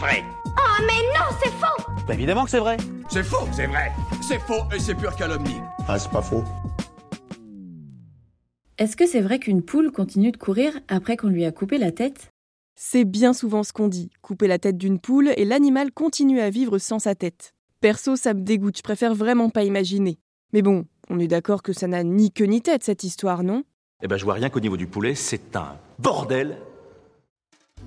vrai. Oh mais non, c'est faux Bah évidemment que c'est vrai. C'est faux, c'est vrai. C'est faux et c'est pure calomnie. Ah, c'est pas faux. Est-ce que c'est vrai qu'une poule continue de courir après qu'on lui a coupé la tête? C'est bien souvent ce qu'on dit. Couper la tête d'une poule et l'animal continue à vivre sans sa tête. Perso, ça me dégoûte, je préfère vraiment pas imaginer. Mais bon, on est d'accord que ça n'a ni queue ni tête cette histoire, non? Eh ben je vois rien qu'au niveau du poulet, c'est un bordel.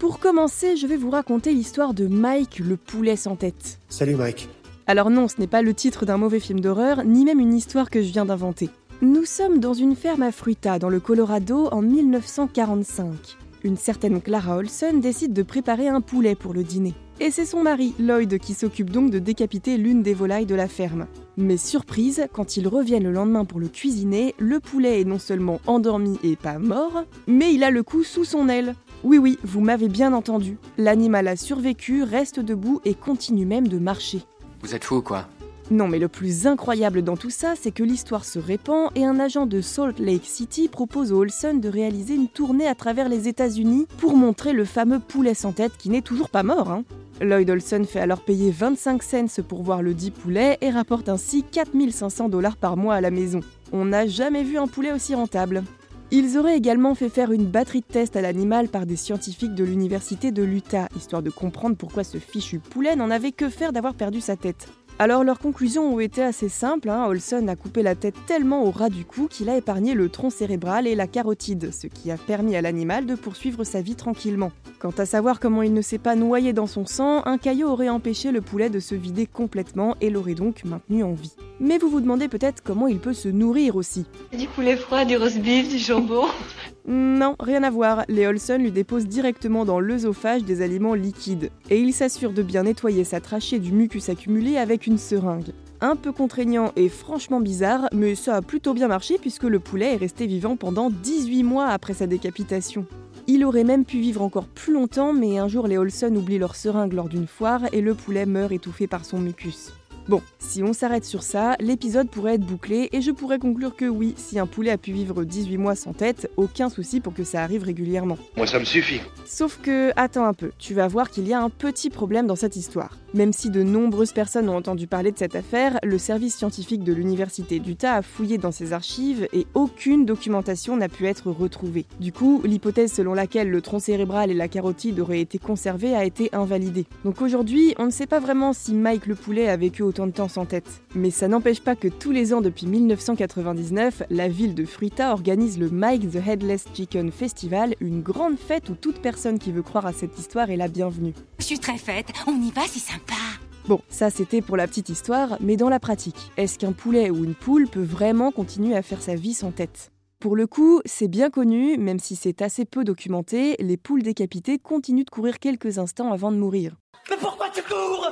Pour commencer, je vais vous raconter l'histoire de Mike le poulet sans tête. Salut Mike. Alors non, ce n'est pas le titre d'un mauvais film d'horreur, ni même une histoire que je viens d'inventer. Nous sommes dans une ferme à Fruita, dans le Colorado, en 1945. Une certaine Clara Olson décide de préparer un poulet pour le dîner. Et c'est son mari, Lloyd, qui s'occupe donc de décapiter l'une des volailles de la ferme. Mais surprise, quand ils reviennent le lendemain pour le cuisiner, le poulet est non seulement endormi et pas mort, mais il a le cou sous son aile. Oui oui, vous m'avez bien entendu. L'animal a survécu, reste debout et continue même de marcher. Vous êtes fou, quoi. Non, mais le plus incroyable dans tout ça, c'est que l'histoire se répand et un agent de Salt Lake City propose aux Olson de réaliser une tournée à travers les États-Unis pour montrer le fameux poulet sans tête qui n'est toujours pas mort. Hein. Lloyd Olson fait alors payer 25 cents pour voir le dit poulet et rapporte ainsi 4500 dollars par mois à la maison. On n'a jamais vu un poulet aussi rentable. Ils auraient également fait faire une batterie de tests à l'animal par des scientifiques de l'université de l'Utah, histoire de comprendre pourquoi ce fichu poulet n'en avait que faire d'avoir perdu sa tête. Alors leurs conclusions ont été assez simples, hein. Olson a coupé la tête tellement au ras du cou qu'il a épargné le tronc cérébral et la carotide, ce qui a permis à l'animal de poursuivre sa vie tranquillement. Quant à savoir comment il ne s'est pas noyé dans son sang, un caillot aurait empêché le poulet de se vider complètement et l'aurait donc maintenu en vie. Mais vous vous demandez peut-être comment il peut se nourrir aussi. Du poulet froid, du roast beef, du jambon. Non, rien à voir. Les Olson lui déposent directement dans l'œsophage des aliments liquides. Et il s'assure de bien nettoyer sa trachée du mucus accumulé avec une seringue. Un peu contraignant et franchement bizarre, mais ça a plutôt bien marché puisque le poulet est resté vivant pendant 18 mois après sa décapitation. Il aurait même pu vivre encore plus longtemps, mais un jour les Olson oublient leur seringue lors d'une foire et le poulet meurt étouffé par son mucus. Bon, si on s'arrête sur ça, l'épisode pourrait être bouclé et je pourrais conclure que oui, si un poulet a pu vivre 18 mois sans tête, aucun souci pour que ça arrive régulièrement. Moi, ça me suffit. Sauf que, attends un peu, tu vas voir qu'il y a un petit problème dans cette histoire. Même si de nombreuses personnes ont entendu parler de cette affaire, le service scientifique de l'université d'Utah a fouillé dans ses archives et aucune documentation n'a pu être retrouvée. Du coup, l'hypothèse selon laquelle le tronc cérébral et la carotide auraient été conservés a été invalidée. Donc aujourd'hui, on ne sait pas vraiment si Mike le poulet a vécu autant de temps sans tête. Mais ça n'empêche pas que tous les ans depuis 1999, la ville de Fruita organise le Mike the Headless Chicken Festival, une grande fête où toute personne qui veut croire à cette histoire est la bienvenue. Je suis très faite, on y va, c'est sympa. Bon, ça c'était pour la petite histoire, mais dans la pratique, est-ce qu'un poulet ou une poule peut vraiment continuer à faire sa vie sans tête? Pour le coup, c'est bien connu, même si c'est assez peu documenté, les poules décapitées continuent de courir quelques instants avant de mourir. Mais pourquoi tu cours?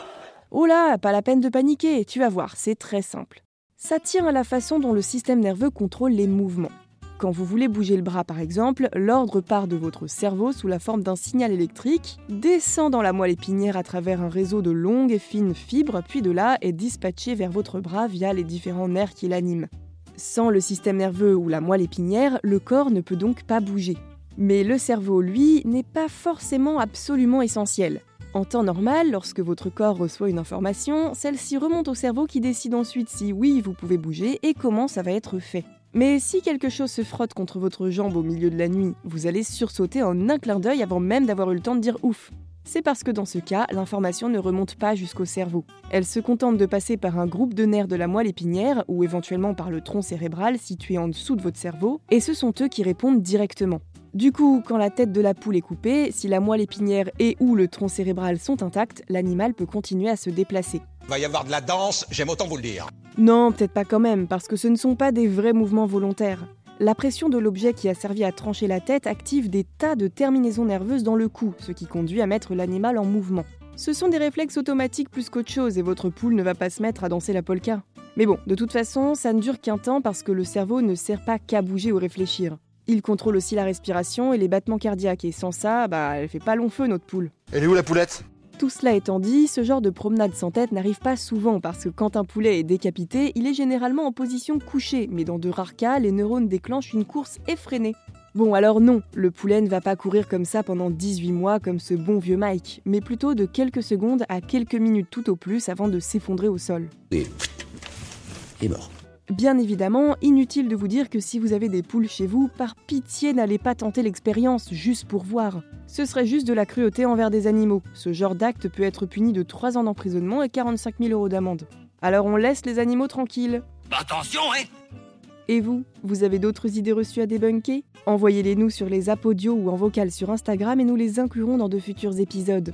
Oh là, pas la peine de paniquer, tu vas voir, c'est très simple. Ça tient à la façon dont le système nerveux contrôle les mouvements. Quand vous voulez bouger le bras par exemple, l'ordre part de votre cerveau sous la forme d'un signal électrique, descend dans la moelle épinière à travers un réseau de longues et fines fibres, puis de là est dispatché vers votre bras via les différents nerfs qui l'animent. Sans le système nerveux ou la moelle épinière, le corps ne peut donc pas bouger. Mais le cerveau, lui, n'est pas forcément absolument essentiel. En temps normal, lorsque votre corps reçoit une information, celle-ci remonte au cerveau qui décide ensuite si oui, vous pouvez bouger et comment ça va être fait. Mais si quelque chose se frotte contre votre jambe au milieu de la nuit, vous allez sursauter en un clin d'œil avant même d'avoir eu le temps de dire ouf. C'est parce que dans ce cas, l'information ne remonte pas jusqu'au cerveau. Elle se contente de passer par un groupe de nerfs de la moelle épinière ou éventuellement par le tronc cérébral situé en dessous de votre cerveau, et ce sont eux qui répondent directement. Du coup, quand la tête de la poule est coupée, si la moelle épinière et ou le tronc cérébral sont intacts, l'animal peut continuer à se déplacer. Va y avoir de la danse, j'aime autant vous le dire. Non, peut-être pas quand même, parce que ce ne sont pas des vrais mouvements volontaires. La pression de l'objet qui a servi à trancher la tête active des tas de terminaisons nerveuses dans le cou, ce qui conduit à mettre l'animal en mouvement. Ce sont des réflexes automatiques plus qu'autre chose et votre poule ne va pas se mettre à danser la polka. Mais bon, de toute façon, ça ne dure qu'un temps parce que le cerveau ne sert pas qu'à bouger ou réfléchir. Il contrôle aussi la respiration et les battements cardiaques et sans ça, bah elle fait pas long feu notre poule. Elle est où la poulette? Tout cela étant dit, ce genre de promenade sans tête n'arrive pas souvent parce que quand un poulet est décapité, il est généralement en position couchée, mais dans de rares cas, les neurones déclenchent une course effrénée. Bon alors non, le poulet ne va pas courir comme ça pendant 18 mois comme ce bon vieux Mike, mais plutôt de quelques secondes à quelques minutes tout au plus avant de s'effondrer au sol. Et. est mort. Bien évidemment, inutile de vous dire que si vous avez des poules chez vous, par pitié n'allez pas tenter l'expérience juste pour voir. Ce serait juste de la cruauté envers des animaux. Ce genre d'acte peut être puni de 3 ans d'emprisonnement et 45 000 euros d'amende. Alors on laisse les animaux tranquilles. Attention, hein Et vous, vous avez d'autres idées reçues à débunker? Envoyez-les nous sur les apodios ou en vocal sur Instagram et nous les inclurons dans de futurs épisodes.